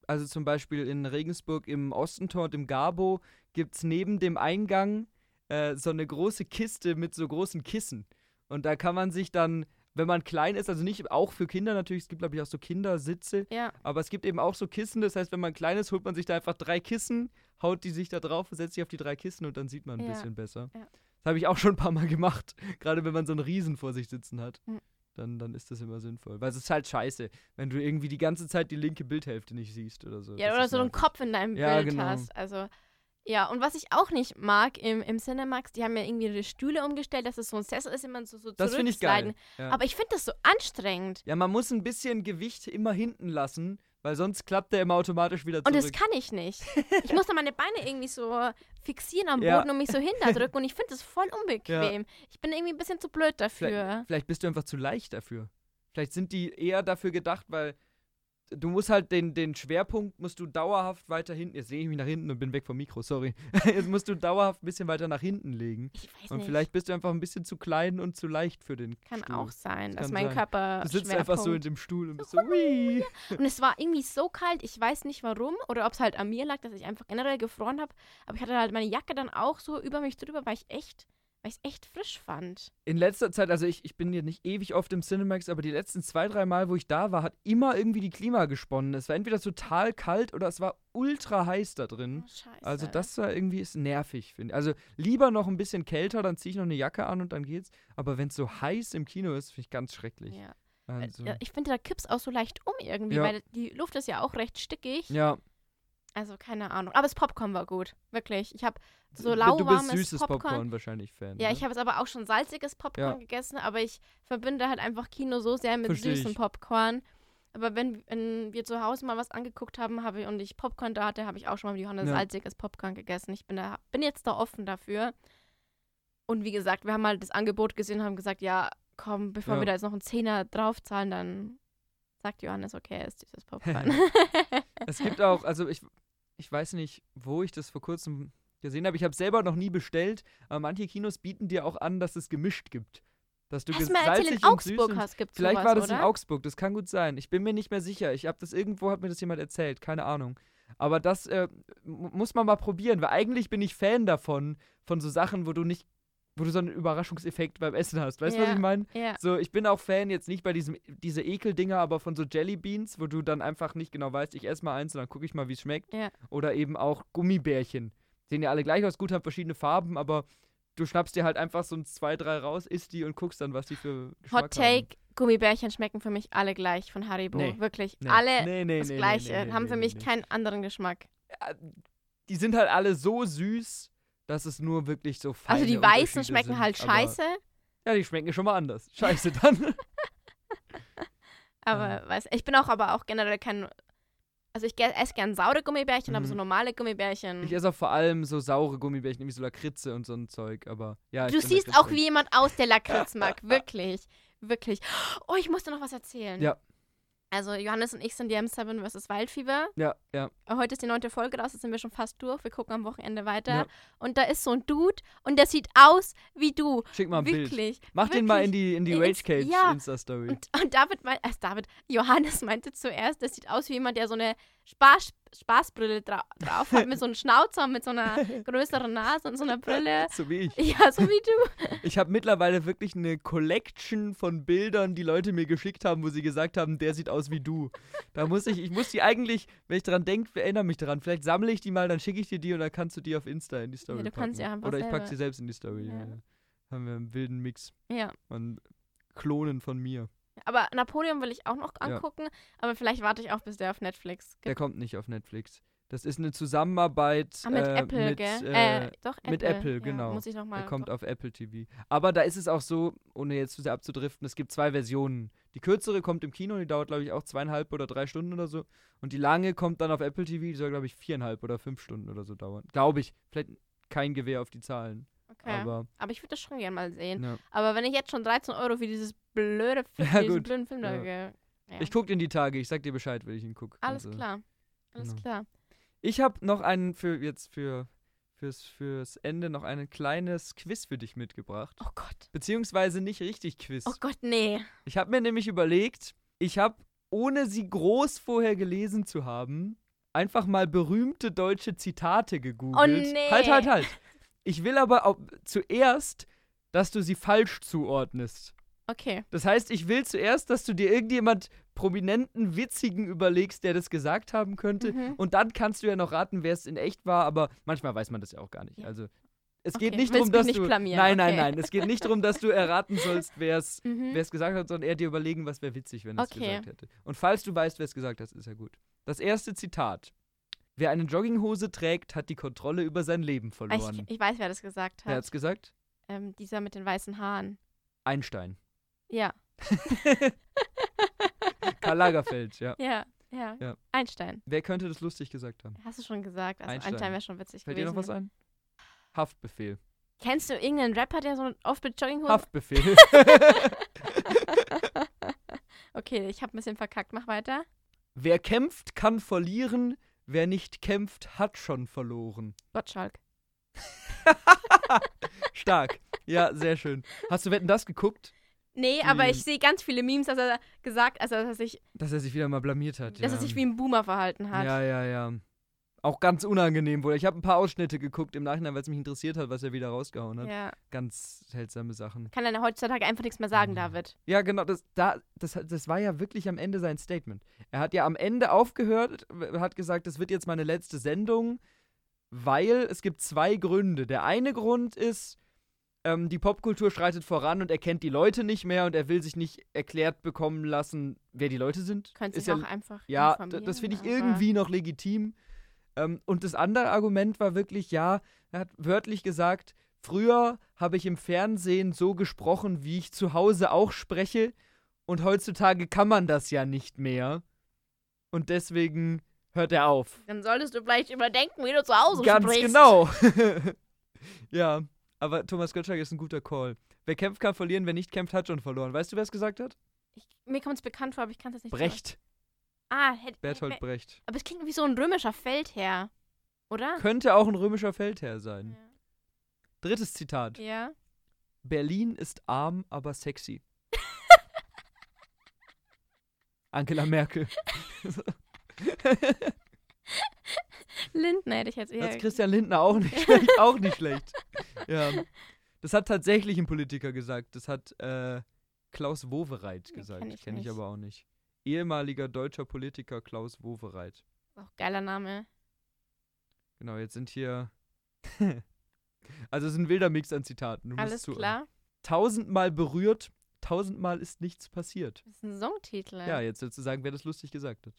also zum Beispiel in Regensburg im Ostentor und im Gabo, gibt es neben dem Eingang äh, so eine große Kiste mit so großen Kissen. Und da kann man sich dann, wenn man klein ist, also nicht auch für Kinder natürlich, es gibt glaube ich auch so Kindersitze, Ja, aber es gibt eben auch so Kissen, das heißt, wenn man klein ist, holt man sich da einfach drei Kissen, haut die sich da drauf, setzt sich auf die drei Kissen und dann sieht man ein Ja, bisschen besser. ja. Das habe ich auch schon ein paar Mal gemacht, gerade wenn man so einen Riesen vor sich sitzen hat. Mhm. Dann, dann ist das immer sinnvoll. Weil es ist halt scheiße, wenn du irgendwie die ganze Zeit die linke Bildhälfte nicht siehst oder so. ja Das oder so einen. Kopf in deinem Bild genau. hast. Also, ja, und was ich auch nicht mag im, im Cinemax, die haben ja irgendwie ihre Stühle umgestellt, dass es so ein Sessel ist, den man so, so Das finde ich geil. Ja. Aber ich finde das so anstrengend. ja, man muss ein bisschen Gewicht immer hinten lassen, weil sonst klappt der immer automatisch wieder Und zurück. das kann ich nicht. Ich muss dann meine Beine irgendwie so fixieren am Boden Ja. und mich so hinterdrücken und ich finde das voll unbequem. Ich bin irgendwie ein bisschen zu blöd dafür. Vielleicht, vielleicht bist du einfach zu leicht dafür. Vielleicht sind die eher dafür gedacht, weil du musst halt den, den Schwerpunkt musst du dauerhaft weiter hinten. Jetzt sehe ich mich nach hinten und bin weg vom Mikro, sorry. Jetzt musst du dauerhaft ein bisschen weiter nach hinten legen. Ich weiß Und nicht. vielleicht bist du einfach ein bisschen zu klein und zu leicht für den kann Stuhl. auch sein, dass mein sein. Körper Du sitzt einfach so in Schwerpunkt- dem Stuhl und bist so, Wii. Und es war irgendwie so kalt, ich weiß nicht warum oder ob es halt an mir lag, dass ich einfach generell gefroren habe. Aber ich hatte halt meine Jacke dann auch so über mich drüber, weil ich echt, weil ich es echt frisch fand. In letzter Zeit, also ich, ich bin hier nicht ewig oft im Cinemax, aber die letzten zwei, drei Mal, wo ich da war, hat immer irgendwie die Klima gesponnen. Es war entweder total kalt oder es war ultra heiß da drin. Oh, scheiße. Also das war irgendwie ist nervig, finde ich. Also lieber noch ein bisschen kälter, dann ziehe ich noch eine Jacke an und dann geht's. Aber wenn es so heiß im Kino ist, finde ich ganz schrecklich. Ja. Also, Äh, Ich finde, da kippt's auch so leicht um irgendwie, Ja. weil die Luft ist ja auch recht stickig. ja, Also keine Ahnung. Aber das Popcorn war gut. Wirklich. Ich habe so lauwarmes Du bist süßes Popcorn. Popcorn, wahrscheinlich Fan. Ja, ne? ich habe jetzt aber auch schon salziges Popcorn Ja. gegessen, aber ich verbinde halt einfach Kino so sehr mit Versteh süßem ich. Popcorn. Aber wenn, wenn wir zu Hause mal was angeguckt haben habe ich, und ich Popcorn da hatte, habe ich auch schon mal mit Johannes Ja. salziges Popcorn gegessen. Ich bin, da, bin jetzt da offen dafür. Und wie gesagt, wir haben halt das Angebot gesehen und haben gesagt, ja, komm, bevor Ja. wir da jetzt noch einen Zehner draufzahlen, dann sagt Johannes, okay, er ist dieses Popcorn. Es gibt auch, also ich, ich weiß nicht, wo ich das vor kurzem gesehen habe. Ich habe es selber noch nie bestellt, aber manche Kinos bieten dir auch an, dass es gemischt gibt. Dass du Hast du mal erzählt, in Augsburg hast, gibt's Vielleicht sowas, war das oder? in Augsburg, das kann gut sein. Ich bin mir nicht mehr sicher. Ich habe das irgendwo, hat mir das jemand erzählt, keine Ahnung. Aber das äh, mu- muss man mal probieren, weil eigentlich bin ich Fan davon, von so Sachen, wo du nicht, wo du so einen Überraschungseffekt beim Essen hast. Weißt du, was Ja. ich meine? Ja. So, ich bin auch Fan jetzt nicht bei diesem, diese Ekeldinger, aber von so Jellybeans, wo du dann einfach nicht genau weißt, ich esse mal eins und dann gucke ich mal, wie es schmeckt. Ja. Oder eben auch Gummibärchen. Sehen ja alle gleich aus, gut, haben verschiedene Farben, aber du schnappst dir halt einfach so ein zwei, drei raus, isst die und guckst dann, was die für Geschmack Hot Take, Gummibärchen schmecken für mich alle gleich von Haribo. Nee. Wirklich. Nee. Alle Nee, nee, das Gleiche. haben für mich keinen anderen Geschmack. Ja, Die sind halt alle so süß, dass es nur wirklich so feine Also die weißen schmecken sind, halt aber- scheiße, Ja, die schmecken schon mal anders. Scheiße dann. aber weiß, ich bin auch aber auch generell kein. Also ich esse gern saure Gummibärchen, aber Mhm. so normale Gummibärchen. Ich esse auch vor allem so saure Gummibärchen, nämlich so Lakritze und so ein Zeug, aber ja. du siehst auch wie jemand aus der Lakritz mag. Wirklich. Wirklich. Oh, ich musste noch was erzählen. Ja. Also Johannes und ich sind die M7 vs. Waldfieber. Ja, ja. Heute ist die neunte Folge raus, jetzt sind wir schon fast durch. Wir gucken am Wochenende weiter. Ja. Und da ist so ein Dude und der sieht aus wie du. Schick mal ein Bild. Wirklich. Mach den mal in wirklich. die, in die Rage Cage ja. Insta-Story. Und, und David meint, also David, Johannes meinte zuerst, das sieht aus wie jemand, der so eine Spaß, Spaßbrille dra drauf hat, mit so einem Schnauzer, mit so einer größeren Nase und so einer Brille. So wie ich. Ja, so wie du. Ich habe mittlerweile wirklich eine Collection von Bildern, die Leute mir geschickt haben, wo sie gesagt haben, der sieht aus wie du. Da muss ich, ich muss die eigentlich, wenn ich dran denke, erinnere mich daran. Vielleicht sammle ich die mal, dann schicke ich dir die und dann kannst du die auf Insta in die Story du packen. kannst sie einfach Oder ich pack selber. sie selbst in die Story. Ja. Ja. Ja. Haben wir einen wilden Mix Ja. von Klonen von mir. Aber Napoleon will ich auch noch Ja. angucken, aber vielleicht warte ich auch, bis der auf Netflix Der gibt. kommt nicht auf Netflix. Das ist eine Zusammenarbeit Ah, mit äh, Apple, mit, gell? äh, Äh, doch, Apple. mit Apple, ja, genau. Muss ich noch mal. Der kommt doch- auf Apple TV. Aber da ist es auch so, ohne jetzt zu sehr abzudriften, es gibt zwei Versionen. Die kürzere kommt im Kino, die dauert, glaube ich, auch zweieinhalb oder drei Stunden oder so. Und die lange kommt dann auf Apple TV, die soll, glaube ich, viereinhalb oder fünf Stunden oder so dauern. Glaube ich. Vielleicht kein Gewehr auf die Zahlen. Okay. Aber, Aber ich würde das schon gerne mal sehen. ja. Aber wenn ich jetzt schon 13 Euro für dieses blöde Film, Ja, diesen blöden Film da Ja. Ich gucke in die Tage, ich sag dir Bescheid, wenn ich ihn gucke. Alles klar. Alles genau. klar. Ich habe noch einen für jetzt für fürs, fürs Ende noch ein kleines Quiz für dich mitgebracht. Oh Gott. Beziehungsweise nicht richtig Quiz. Oh Gott, nee. Ich habe mir nämlich überlegt, ich habe, ohne sie groß vorher gelesen zu haben, einfach mal berühmte deutsche Zitate gegoogelt. Oh, nee. Halt, halt, halt. Ich will aber zuerst, dass du sie falsch zuordnest. Okay. Das heißt, ich will zuerst, dass du dir irgendjemand prominenten, witzigen überlegst, der das gesagt haben könnte. Mhm. Und dann kannst du ja noch raten, wer es in echt war, aber manchmal weiß man das ja auch gar nicht. Ja. Also es Okay, geht nicht darum, dass nicht du. blamieren, Nein, nein, okay. nein. Es geht nicht darum, dass du erraten sollst, wer es Mhm. gesagt hat, sondern eher dir überlegen, was wäre witzig, wenn er es Okay. gesagt hätte. Und falls du weißt, wer es gesagt hat, ist ja gut. Das erste Zitat. Wer eine Jogginghose trägt, hat die Kontrolle über sein Leben Ah, verloren. Ich, ich weiß, wer das gesagt Wer hat. hat's gesagt? Ähm, dieser mit den weißen Haaren. Einstein. Ja. Karl Lagerfeld, ja. Ja, ja. Ja. Einstein. Wer könnte das lustig gesagt haben? Hast du schon gesagt. Also Einstein. Einstein, wäre schon witzig Fällt dir gewesen. noch was ein? Haftbefehl. Kennst du irgendeinen Rapper, der so oft mit Jogginghose... Haftbefehl. okay, ich habe ein bisschen verkackt. Mach weiter. Wer kämpft, kann verlieren. Wer nicht kämpft, hat schon verloren. Gottschalk. Stark. Ja, sehr schön. Hast du Wetten das geguckt? Nee, aber Die- ich sehe ganz viele Memes, dass er gesagt, also dass er sich, Dass er sich wieder mal blamiert hat. dass ja. er sich wie ein Boomer verhalten hat. Ja, ja, ja. Auch ganz unangenehm wohl. Ich habe ein paar Ausschnitte geguckt im Nachhinein, weil es mich interessiert hat, was er wieder rausgehauen hat. Ja. Ganz seltsame Sachen. Kann er heutzutage einfach nichts mehr sagen, Mhm. David. Ja, genau, das, da, das, das war ja wirklich am Ende sein Statement. Er hat ja am Ende aufgehört, hat gesagt, das wird jetzt meine letzte Sendung, weil es gibt zwei Gründe. Der eine Grund ist, ähm, die Popkultur schreitet voran und er kennt die Leute nicht mehr und er will sich nicht erklärt bekommen lassen, wer die Leute sind. Könnte sich ja auch einfach Ja, das finde ich irgendwie noch legitim. Ähm, und das andere Argument war wirklich, ja, er hat wörtlich gesagt, früher habe ich im Fernsehen so gesprochen, wie ich zu Hause auch spreche. Und heutzutage kann man das ja nicht mehr. Und deswegen hört er auf. Dann solltest du vielleicht überdenken, wie du zu Hause Ganz sprichst. genau. ja, aber Thomas Gottschalk ist ein guter Call. Wer kämpft, kann verlieren. Wer nicht kämpft, hat schon verloren. Weißt du, wer es gesagt hat? Ich, mir kommt es bekannt vor, aber ich kann es nicht Brecht. sagen. Ah, hätte. Bertolt Brecht. Aber es klingt wie so ein römischer Feldherr. Oder? Könnte auch ein römischer Feldherr sein. Drittes Zitat. Ja. ja. Berlin ist arm, aber sexy. Angela Merkel. Lindner hätte ich jetzt eher. Das ist Christian Lindner auch nicht schlecht. Auch nicht schlecht. Ja. Das hat tatsächlich ein Politiker gesagt. Das hat äh, Klaus Wowereit gesagt. kenn Kenne ich ich, nicht. aber auch nicht. Ehemaliger deutscher Politiker Klaus Wowereit. Auch geiler Name. Genau, jetzt sind hier. also es ist ein wilder Mix an Zitaten. Du Alles klar. Tausendmal berührt, tausendmal ist nichts passiert. Das ist ein Songtitel. Ja, jetzt sozusagen, wer das lustig gesagt hat.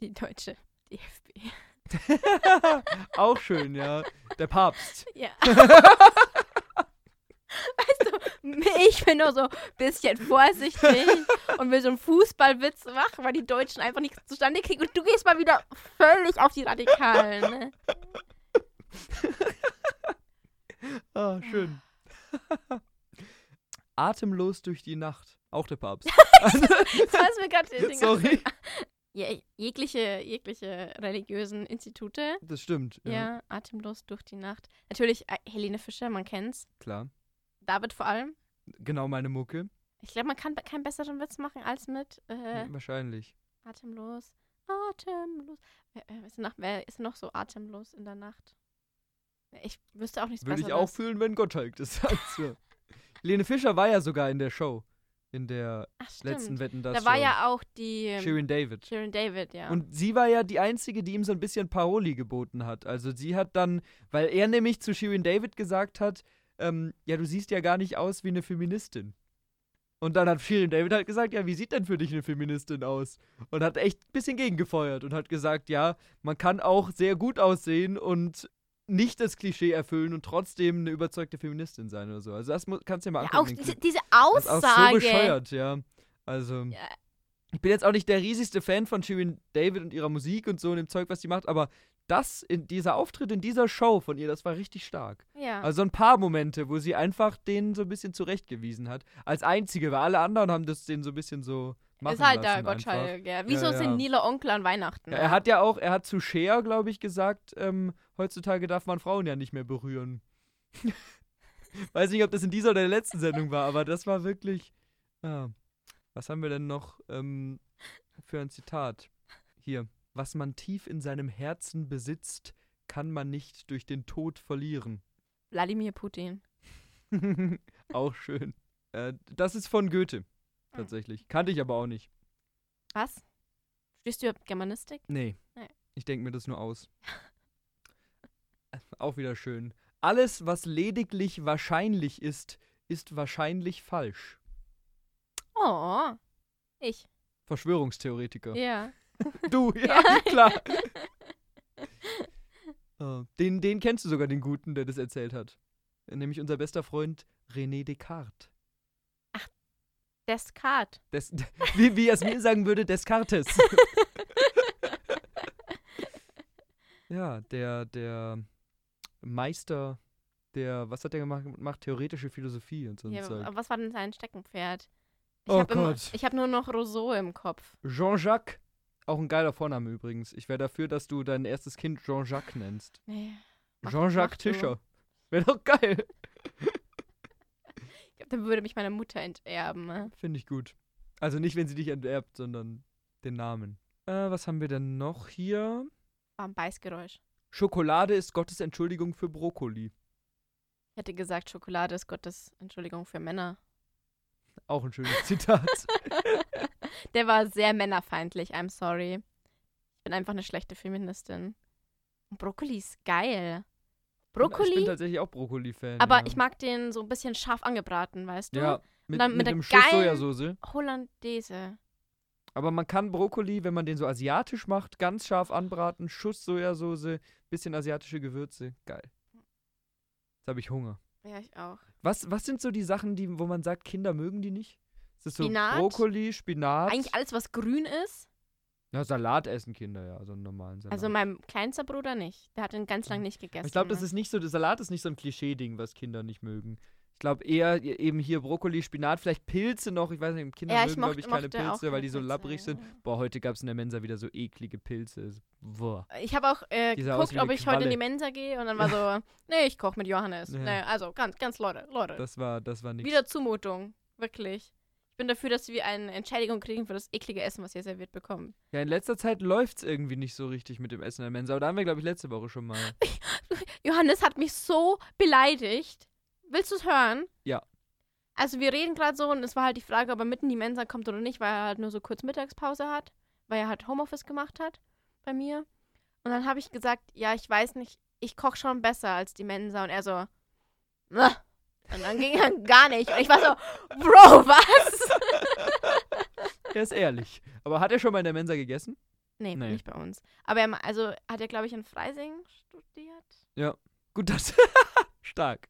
Die deutsche DFB. auch schön, ja. Der Papst. Ja. ich bin nur so ein bisschen vorsichtig und will so einen Fußballwitz machen, weil die Deutschen einfach nichts zustande kriegen und du gehst mal wieder völlig auf die Radikalen. Ne? Ah, schön. Atemlos durch die Nacht. Auch der Papst. Das ist mir gerade Sorry. Je, jegliche, jegliche religiösen Institute. Das stimmt. Ja. Ja, atemlos durch die Nacht. Natürlich äh, Helene Fischer, man kennt's. klar. David vor allem. Genau meine Mucke. Ich glaube, man kann keinen besseren Witz machen als mit äh, Wahrscheinlich. Atemlos. Atemlos. Wer, äh, ist, noch, wer ist noch so atemlos in der Nacht? Ich wüsste auch nichts Würde ich Besseres. auch fühlen, wenn Gottschalk das sagt. Lene Fischer war ja sogar in der Show. In der Ach, letzten Wetten das Da war Show. ja auch die ähm, Shirin David. Shirin David, ja. Und sie war ja die Einzige, die ihm so ein bisschen Paroli geboten hat. Also sie hat dann, weil er nämlich zu Shirin David gesagt hat, ähm, ja, du siehst ja gar nicht aus wie eine Feministin. Und dann hat Shirin David halt gesagt, ja, wie sieht denn für dich eine Feministin aus? Und hat echt ein bisschen gegengefeuert und hat gesagt, ja, man kann auch sehr gut aussehen und nicht das Klischee erfüllen und trotzdem eine überzeugte Feministin sein oder so. Also das kannst du dir mal ja, angucken. auch den diese, diese Das ist auch so Aussage. bescheuert, ja. Also, Ja. ich bin jetzt auch nicht der riesigste Fan von Shirin David und ihrer Musik und so und dem Zeug, was sie macht, aber das in dieser Auftritt in dieser Show von ihr, das war richtig stark. ja. Also ein paar Momente, wo sie einfach den so ein bisschen zurechtgewiesen hat. Als einzige, weil alle anderen haben das den so ein bisschen so machen ist halt der. Gottschalk, ja. Wieso Ja, ja. sind Nila Onkel an Weihnachten? Ja, er hat ja auch, er hat zu Cher, glaube ich, gesagt, ähm, heutzutage darf man Frauen ja nicht mehr berühren. Weiß nicht, ob das in dieser oder der letzten Sendung war, aber das war wirklich. Ah. Was haben wir denn noch ähm, für ein Zitat? Hier. Was man tief in seinem Herzen besitzt, kann man nicht durch den Tod verlieren. Wladimir Putin. auch schön. Äh, das ist von Goethe. Tatsächlich. Kannte ich aber auch nicht. Was? Studierst du überhaupt Germanistik? Nee. Nee. Ich denke mir das nur aus. Auch wieder schön. Alles, was lediglich wahrscheinlich ist, ist wahrscheinlich falsch. Oh. Ich. Verschwörungstheoretiker. Ja. Du, ja, klar. Oh, den, den kennst du sogar, den Guten, der das erzählt hat. Nämlich unser bester Freund René Descartes. Descartes. Des, wie, wie Jasmin sagen würde, Descartes. ja, der, der Meister, der, was hat der gemacht? Macht theoretische Philosophie und so Ja, Zeug. aber was war denn sein Steckenpferd? Ich Oh hab. Ich habe nur noch Rousseau im Kopf. Jean-Jacques, auch ein geiler Vorname übrigens. Ich wäre dafür, dass du dein erstes Kind Jean-Jacques nennst. Nee. Jean-Jacques. Tischer. Wäre doch geil. Ich glaub, dann würde mich meine Mutter enterben. ne? Finde ich gut. Also nicht, wenn sie dich enterbt, sondern den Namen. Äh, was haben wir denn noch hier? War ein Beißgeräusch. Schokolade ist Gottes Entschuldigung für Brokkoli. Ich hätte gesagt, Schokolade ist Gottes Entschuldigung für Männer. Auch ein schönes Zitat. Der war sehr männerfeindlich, I'm sorry. Ich bin einfach eine schlechte Feministin. Und Brokkoli ist geil. Ich bin Brokkoli, tatsächlich auch Brokkoli-Fan. aber ja. ich mag den so ein bisschen scharf angebraten, weißt du? Ja, mit, dann mit mit der dem Schuss Sojasauce. Hollandaise. Aber man kann Brokkoli, wenn man den so asiatisch macht, ganz scharf anbraten, Schuss Sojasauce, bisschen asiatische Gewürze. Geil. Jetzt habe ich Hunger. Ja, ich auch. Was, was sind so die Sachen, die, wo man sagt, Kinder mögen die nicht? Ist das so Spinat? Brokkoli, Spinat? Eigentlich alles, was grün ist. ja, Salat essen Kinder, ja, so einen normalen Salat. Also mein kleinster Bruder nicht. Der hat den ganz lang nicht gegessen. ich glaube, das ist nicht so, der Salat ist nicht so ein Klischee-Ding, was Kinder nicht mögen. Ich glaube eher eben hier Brokkoli, Spinat, vielleicht Pilze noch. Ich weiß nicht, Kinder Ja, mögen, glaube ich, keine Pilze, weil die so labbrig sind. ja. Boah, heute gab es in der Mensa wieder so eklige Pilze. Boah. Ich habe auch äh, geguckt, ob ich heute in die Qualle. Mensa gehe und dann war so, nee, ich koche mit Johannes. Ja. Nee, also ganz, ganz Leute, Leute. Das war, das war nichts. Wieder Zumutung. Wirklich. Ich bin dafür, dass wir eine Entschädigung kriegen für das eklige Essen, was ihr serviert bekommen. Ja, in letzter Zeit läuft es irgendwie nicht so richtig mit dem Essen in der Mensa. Aber da haben wir, glaube ich, letzte Woche schon mal. Johannes hat mich so beleidigt. Willst du es hören? Ja. Also wir reden gerade so und es war halt die Frage, ob er mitten in die Mensa kommt oder nicht, weil er halt nur so kurz Mittagspause hat, weil er halt Homeoffice gemacht hat bei mir. Und dann habe ich gesagt, ja, ich weiß nicht, ich koche schon besser als die Mensa. Und er so, "Na." und dann ging er gar nicht. Und ich war so, Bro, was? Er ist ehrlich. Aber hat er schon mal in der Mensa gegessen? Nee, Nee. nicht bei uns. Aber er, also hat er, glaube ich, in Freising studiert. Gut, das. Stark.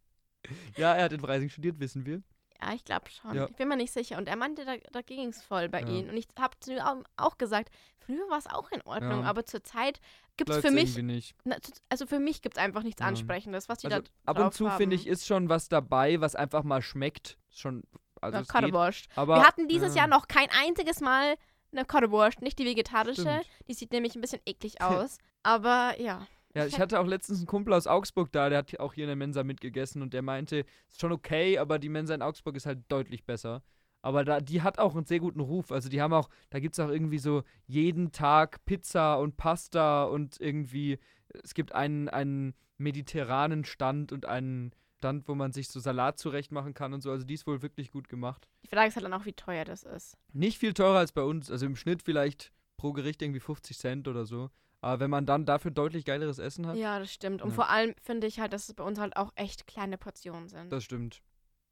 Ja, er hat in Freising studiert, wissen wir. Ja, ich glaube schon. Ja. Ich bin mir nicht sicher. Und er meinte, da, da ging es voll bei Ja. ihm. Und ich habe zu ihm auch- gesagt, früher war es auch in Ordnung, Ja. aber zurzeit gibt es für mich, na, also für mich gibt es einfach nichts Ja. Ansprechendes, was die Also, da ab und zu, finde ich, ist schon was dabei, was einfach mal schmeckt. Schon. Also Ja, Currywurst. aber, Wir hatten dieses ja, Jahr noch kein einziges Mal eine Currywurst, nicht die vegetarische. Stimmt. Die sieht nämlich ein bisschen eklig aus. aber ja. Ja, ich hatte auch letztens einen Kumpel aus Augsburg da, der hat auch hier in der Mensa mitgegessen und der meinte, ist schon okay, aber die Mensa in Augsburg ist halt deutlich besser. Aber da, die hat auch einen sehr guten Ruf. Also die haben auch, da gibt es auch irgendwie so jeden Tag Pizza und Pasta und irgendwie, es gibt einen, einen mediterranen Stand und einen Stand, wo man sich so Salat zurecht machen kann und so. Also die ist wohl wirklich gut gemacht. Die Frage ist halt dann auch, wie teuer das ist. Nicht viel teurer als bei uns, also im Schnitt vielleicht pro Gericht irgendwie 50 Cent oder so. Aber wenn man dann dafür deutlich geileres Essen hat, Ja, das stimmt. Und Ja. vor allem finde ich halt, dass es bei uns halt auch echt kleine Portionen sind. das stimmt.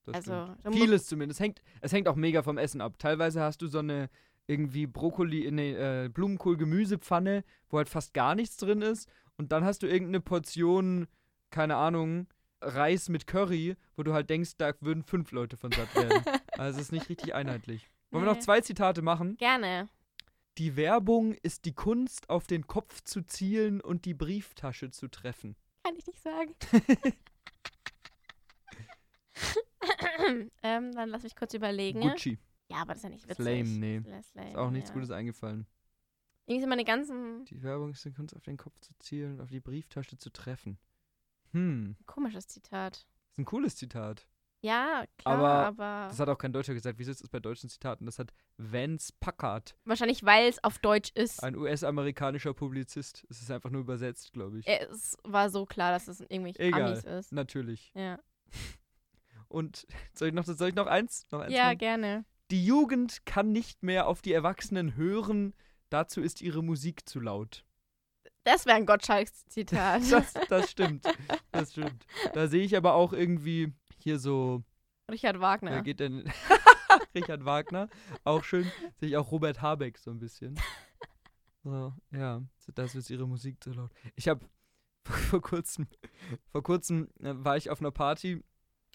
Das also, stimmt. Vieles zumindest. Hängt, es hängt auch mega vom Essen ab. Teilweise hast du so eine irgendwie Brokkoli, nee, äh, Blumenkohl-Gemüsepfanne, wo halt fast gar nichts drin ist. Und dann hast du irgendeine Portion, keine Ahnung, Reis mit Curry, wo du halt denkst, da würden fünf Leute von satt werden. also es ist nicht richtig einheitlich. Wollen wir noch Nee. zwei Zitate machen? Gerne. Die Werbung ist die Kunst, auf den Kopf zu zielen und die Brieftasche zu treffen. Kann ich nicht sagen. ähm, dann lass mich kurz überlegen. Gucci. Ja, aber das ist ja nicht witzig. Lame, nee. Lame, Ist auch nichts ja. Gutes eingefallen. Irgendwie sind meine ganzen Die Werbung ist die Kunst, auf den Kopf zu zielen und auf die Brieftasche zu treffen. Hm, komisches Zitat. ist ein cooles Zitat. Ja, klar, Aber aber, Das hat auch kein Deutscher gesagt. Wieso ist das bei deutschen Zitaten? Das hat Vance Packard, wahrscheinlich, weil es auf Deutsch ist. ein US-amerikanischer Publizist. Es ist einfach nur übersetzt, glaube ich. Es war so klar, dass es irgendwie Egal. Amis ist. Natürlich. Ja, Und soll ich noch, soll ich noch eins? Noch eins ja machen? gerne. Die Jugend kann nicht mehr auf die Erwachsenen hören. Dazu ist ihre Musik zu laut. Das wäre ein Gottschalks-Zitat. Das, das stimmt. Das stimmt. Da sehe ich aber auch irgendwie hier so Richard Wer Wagner. geht denn? Richard Wagner, auch schön. Sehe ich auch Robert Habeck so ein bisschen. So, ja, das ist ihre Musik so laut. Ich habe vor kurzem, vor kurzem äh, war ich auf einer Party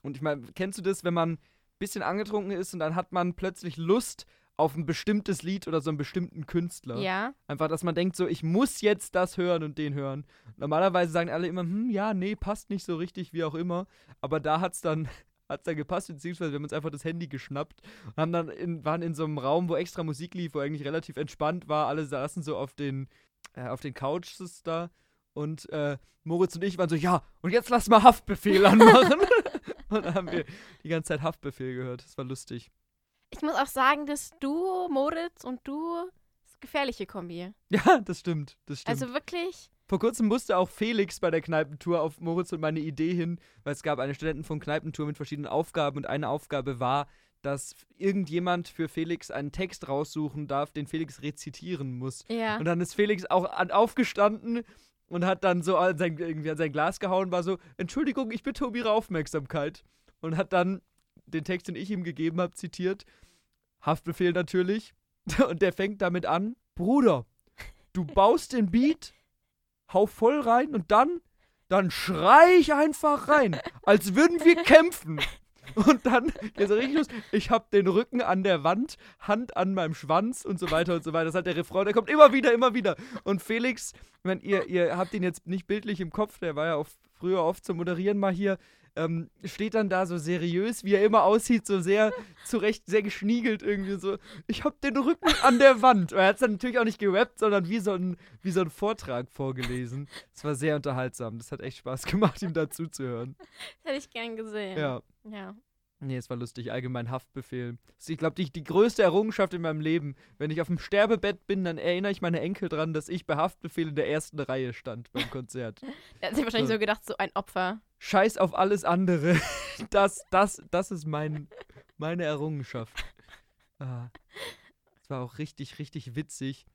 und ich meine, kennst du das, wenn man ein bisschen angetrunken ist und dann hat man plötzlich Lust auf ein bestimmtes Lied oder so einen bestimmten Künstler? Ja, Einfach, dass man denkt so, ich muss jetzt das hören und den hören. Normalerweise sagen alle immer, hm, ja, nee, passt nicht so richtig, wie auch immer. Aber da hat's dann, hat's dann gepasst, beziehungsweise wir haben uns einfach das Handy geschnappt und haben dann in, waren in so einem Raum, wo extra Musik lief, wo eigentlich relativ entspannt war. Alle saßen so auf den, äh, auf den Couches da und äh, Moritz und ich waren so, ja, und jetzt lass mal Haftbefehl anmachen. und dann haben wir die ganze Zeit Haftbefehl gehört. Das war lustig. Ich muss auch sagen, dass du, Moritz und du, gefährliche Kombi. Ja, das stimmt. Das stimmt. Also wirklich, Vor kurzem musste auch Felix bei der Kneipentour auf Moritz und meine Idee hin, weil es gab eine Studenten von Kneipentour mit verschiedenen Aufgaben und eine Aufgabe war, dass irgendjemand für Felix einen Text raussuchen darf, den Felix rezitieren muss. ja. Und dann ist Felix auch an, aufgestanden und hat dann so an sein, irgendwie an sein Glas gehauen, war so, Entschuldigung, ich bitte um Ihre Aufmerksamkeit. Und hat dann den Text, den ich ihm gegeben habe, zitiert. Haftbefehl natürlich. Und der fängt damit an, Bruder, du baust den Beat, hau voll rein und dann, dann schrei ich einfach rein, als würden wir kämpfen. Und dann geht es richtig los. Ich hab den Rücken an der Wand, Hand an meinem Schwanz und so weiter und so weiter. Das halt der Refrain, der kommt immer wieder, immer wieder. Und Felix, wenn ihr, ihr habt ihn jetzt nicht bildlich im Kopf, der war ja auch früher oft zum Moderieren mal hier, ähm, steht dann da so seriös, wie er immer aussieht, so sehr zurecht, sehr geschniegelt irgendwie so. Ich hab den Rücken an der Wand. Und er hat es dann natürlich auch nicht gerappt, sondern wie so, ein, wie so ein Vortrag vorgelesen. Es war sehr unterhaltsam. Das hat echt Spaß gemacht, ihm dazu zu hören. Hätte ich gern gesehen. Ja. Ja. Nee, es war lustig. Allgemein Haftbefehl. Das ist, ich glaube, die, die größte Errungenschaft in meinem Leben. Wenn ich auf dem Sterbebett bin, dann erinnere ich meine Enkel dran, dass ich bei Haftbefehl in der ersten Reihe stand beim Konzert. Er hat sich wahrscheinlich So. so gedacht, so ein Opfer. Scheiß auf alles andere. Das, das, das ist mein, meine Errungenschaft. Ah. Das war auch richtig, richtig witzig.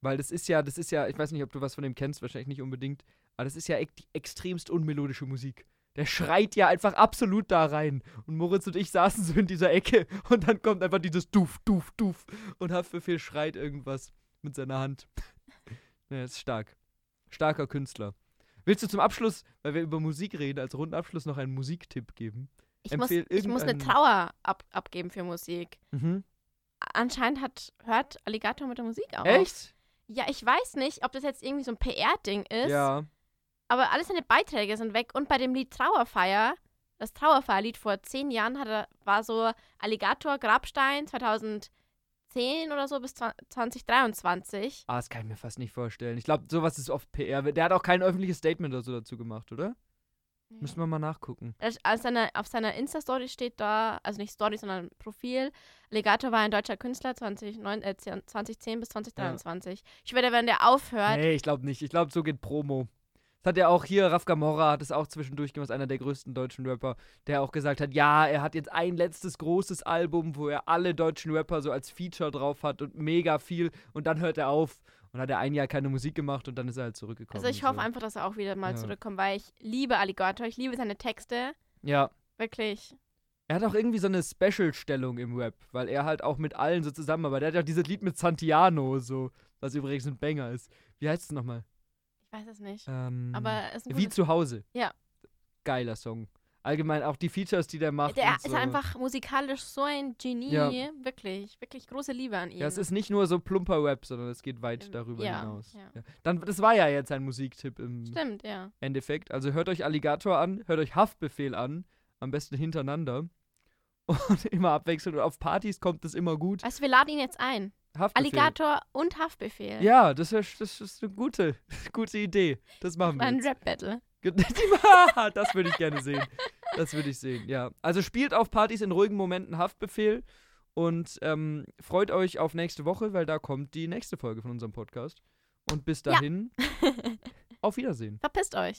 Weil das ist ja, das ist ja, ich weiß nicht, ob du was von dem kennst, wahrscheinlich nicht unbedingt, aber das ist ja die extremst unmelodische Musik. Der schreit ja einfach absolut da rein. Und Moritz und ich saßen so in dieser Ecke und dann kommt einfach dieses Duf, Duf, Duf. Und Haftbefehl schreit irgendwas mit seiner Hand. ja, ist stark. Starker Künstler. Willst du zum Abschluss, weil wir über Musik reden, als runden Abschluss noch einen Musiktipp geben? Ich muss, ich muss eine Trauer ab, abgeben für Musik. Mhm. Anscheinend hat, hört Alligator mit der Musik auf. Echt? Ja, ich weiß nicht, ob das jetzt irgendwie so ein PR-Ding ist. Ja. Aber alle seine Beiträge sind weg. Und bei dem Lied Trauerfeier, das Trauerfeierlied vor zehn Jahren, er, war so Alligator Grabstein 2010 oder so bis 2023. Ah, das kann ich mir fast nicht vorstellen. Ich glaube, sowas ist oft PR. Der hat auch kein öffentliches Statement oder so dazu gemacht, oder? Müssen wir mal nachgucken. Auf seiner, auf seiner Insta-Story steht da, also nicht Story, sondern Profil, Alligator war ein deutscher Künstler 2009, äh, 2010 bis 2023. Ich werde, wenn der aufhört, Nee, ich glaube nicht. Ich glaube, so geht Promo. Das hat ja auch hier, Raf Gamora hat es auch zwischendurch gemacht, einer der größten deutschen Rapper, der auch gesagt hat, ja, er hat jetzt ein letztes großes Album, wo er alle deutschen Rapper so als Feature drauf hat und mega viel und dann hört er auf und hat er ein Jahr keine Musik gemacht und dann ist er halt zurückgekommen. also ich hoffe so. einfach, dass er auch wieder mal Ja. zurückkommt, weil ich liebe Alligator, ich liebe seine Texte, Ja, wirklich. Er hat auch irgendwie so eine Special-Stellung im Rap, weil er halt auch mit allen so zusammenarbeitet. Er hat ja auch dieses Lied mit Santiano, so, was übrigens ein Banger ist. Wie heißt es nochmal? Ich weiß es nicht. Ähm, Aber es ist ein Wie zu Hause. Ja. Geiler Song. Allgemein auch die Features, die der macht. Der ist so. einfach musikalisch so ein Genie. Ja. Wirklich, wirklich große Liebe an ihm. Ja, es ist nicht nur so plumper Rap, sondern es geht weit Ähm, darüber ja, hinaus. ja. Ja. Dann, das war ja jetzt ein Musiktipp im Stimmt, ja. Endeffekt. Also hört euch Alligator an, hört euch Haftbefehl an, am besten hintereinander. Und immer abwechselnd. Und auf Partys kommt das immer gut. Du, wir laden ihn jetzt ein. Haftbefehl. Alligator und Haftbefehl. Ja, das ist, das ist eine gute, gute Idee. Das machen wir. Ein. Rap-Battle. das würde ich gerne sehen. Das würde ich sehen, ja. Also spielt auf Partys in ruhigen Momenten Haftbefehl und ähm, freut euch auf nächste Woche, weil da kommt die nächste Folge von unserem Podcast. Und bis Ja. dahin, auf Wiedersehen. Verpisst euch.